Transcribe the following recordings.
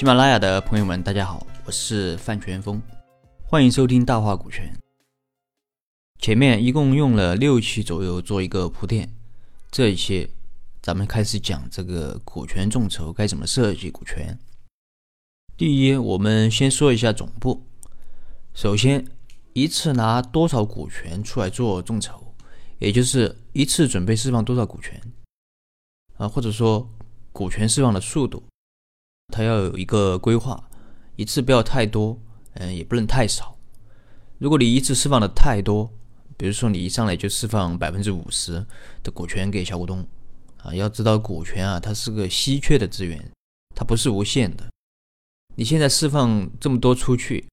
喜马拉雅的朋友们，大家好，我是范全峰，欢迎收听大话股权。前面一共用了六期左右做一个铺垫，这一期咱们开始讲这个股权众筹该怎么设计股权。第一，我们先说一下总部。首先，一次拿多少股权出来做众筹，也就是一次准备释放多少股权啊，或者说股权释放的速度。它要有一个规划，一次不要太多，嗯，也不能太少。如果你一次释放的太多，比如说你一上来就释放百分之五十的股权给小股东，啊，要知道股权啊，它是个稀缺的资源，它不是无限的。你现在释放这么多出去，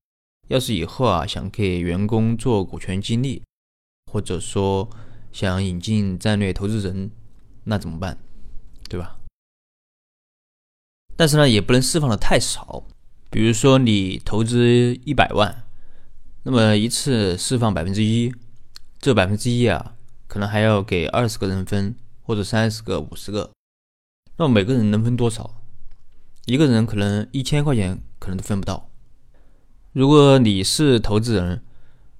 要是以后啊想给员工做股权激励，或者说想引进战略投资人，那怎么办？对吧？但是呢，也不能释放的太少。比如说，你投资一百万，那么一次释放百分之一，这百分之一啊，可能还要给二十个人分，或者三十个、五十个。那么每个人能分多少？一个人可能一千块钱可能都分不到。如果你是投资人，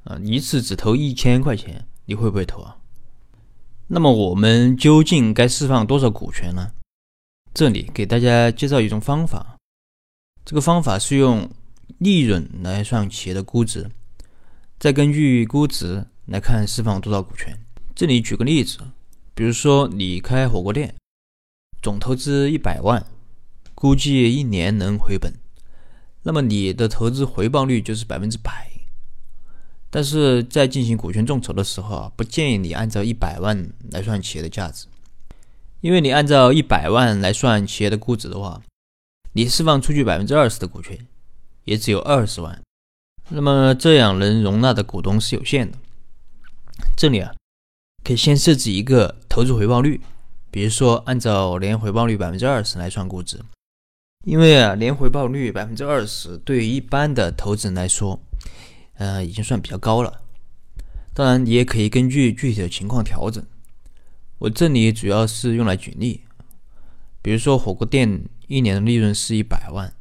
啊，一次只投一千块钱，你会不会投啊？那么我们究竟该释放多少股权呢？这里给大家介绍一种方法，这个方法是用利润来算企业的估值，再根据估值来看释放多少股权。这里举个例子，比如说你开火锅店，总投资一百万，估计一年能回本，那么你的投资回报率就是百分之百。但是在进行股权众筹的时候啊，不建议你按照一百万来算企业的价值。因为你按照一百万来算企业的估值的话，你释放出去百分之二十的股权，也只有二十万，那么这样能容纳的股东是有限的。这里啊，可以先设置一个投资回报率，比如说按照年回报率百分之二十来算估值。因为啊，年回报率百分之二十对于一般的投资人来说，呃，已经算比较高了。当然，你也可以根据具体的情况调整。我这里主要是用来举例，比如说火锅店一年的利润是一百万，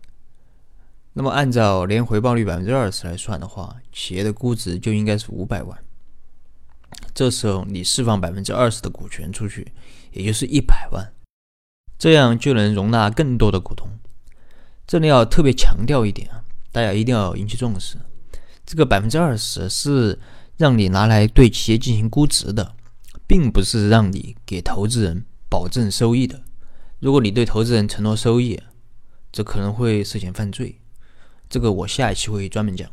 那么按照年回报率百分之二十来算的话，企业的估值就应该是五百万。这时候你释放百分之二十的股权出去，也就是一百万，这样就能容纳更多的股东。这里要特别强调一点啊，大家一定要引起重视，这个百分之二十是让你拿来对企业进行估值的。并不是让你给投资人保证收益的。如果你对投资人承诺收益，这可能会涉嫌犯罪。这个我下一期会专门讲。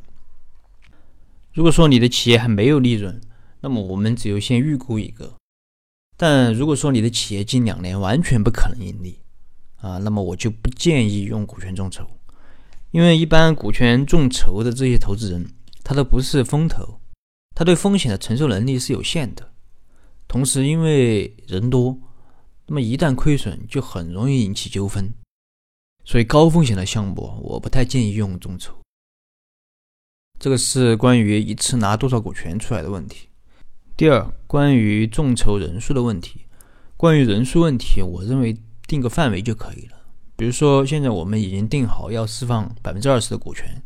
如果说你的企业还没有利润，那么我们只有先预估一个。但如果说你的企业近两年完全不可能盈利啊，那么我就不建议用股权众筹，因为一般股权众筹的这些投资人，他都不是风投，他对风险的承受能力是有限的。同时，因为人多，那么一旦亏损就很容易引起纠纷，所以高风险的项目我不太建议用众筹。这个是关于一次拿多少股权出来的问题。第二，关于众筹人数的问题。关于人数问题，我认为定个范围就可以了。比如说，现在我们已经定好要释放百分之二十的股权，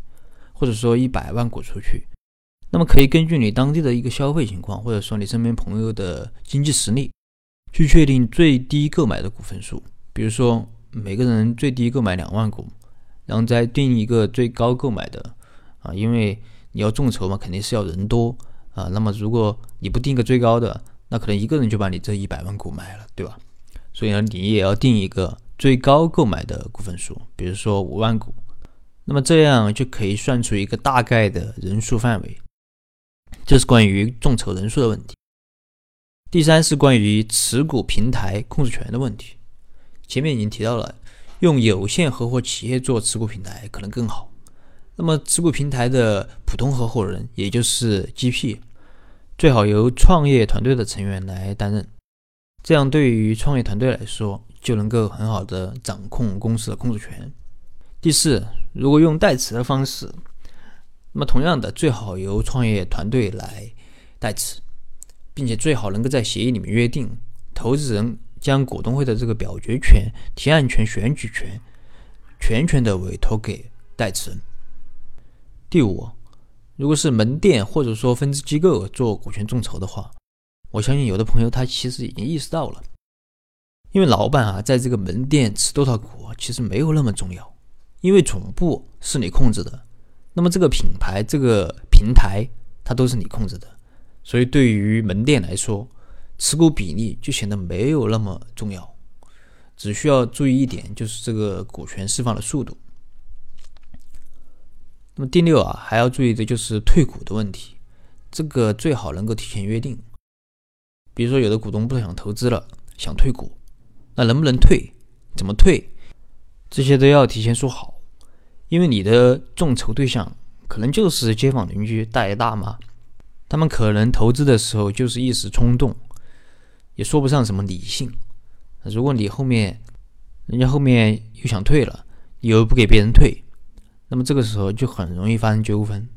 或者说一百万股出去。那么可以根据你当地的一个消费情况，或者说你身边朋友的经济实力，去确定最低购买的股份数。比如说每个人最低购买两万股，然后再定一个最高购买的啊，因为你要众筹嘛，肯定是要人多啊。那么如果你不定个最高的，那可能一个人就把你这一百万股买了，对吧？所以呢，你也要定一个最高购买的股份数，比如说五万股。那么这样就可以算出一个大概的人数范围。这是关于众筹人数的问题。第三是关于持股平台控制权的问题。前面已经提到了，用有限合伙企业做持股平台可能更好。那么持股平台的普通合伙人，也就是 GP，最好由创业团队的成员来担任。这样对于创业团队来说，就能够很好的掌控公司的控制权。第四，如果用代持的方式。那么，同样的，最好由创业团队来代持，并且最好能够在协议里面约定，投资人将股东会的这个表决权、提案权、选举权全权的委托给代持人。第五，如果是门店或者说分支机构做股权众筹的话，我相信有的朋友他其实已经意识到了，因为老板啊在这个门店持多少股其实没有那么重要，因为总部是你控制的，那么这个品牌这个平台它都是你控制的，所以对于门店来说，持股比例就显得没有那么重要，只需要注意一点就是这个股权释放的速度。那么第六啊，还要注意的就是退股的问题，这个最好能够提前约定。比如说，有的股东不想投资了，想退股，那能不能退？怎么退？这些都要提前说好，因为你的众筹对象可能就是街坊邻居、大爷大妈，他们可能投资的时候就是一时冲动，也说不上什么理性。如果你后面人家后面又想退了，你又不给别人退。那么这个时候就很容易发生纠纷，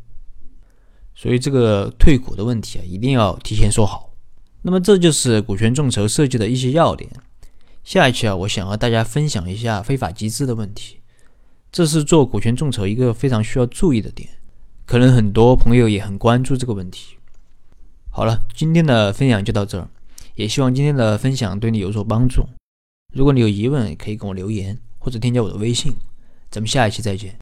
所以这个退股的问题啊，一定要提前说好。那么这就是股权众筹设计的一些要点。下一期啊，我想和大家分享一下非法集资的问题，这是做股权众筹一个非常需要注意的点，可能很多朋友也很关注这个问题。好了，今天的分享就到这儿，也希望今天的分享对你有所帮助。如果你有疑问，可以给我留言或者添加我的微信，咱们下一期再见。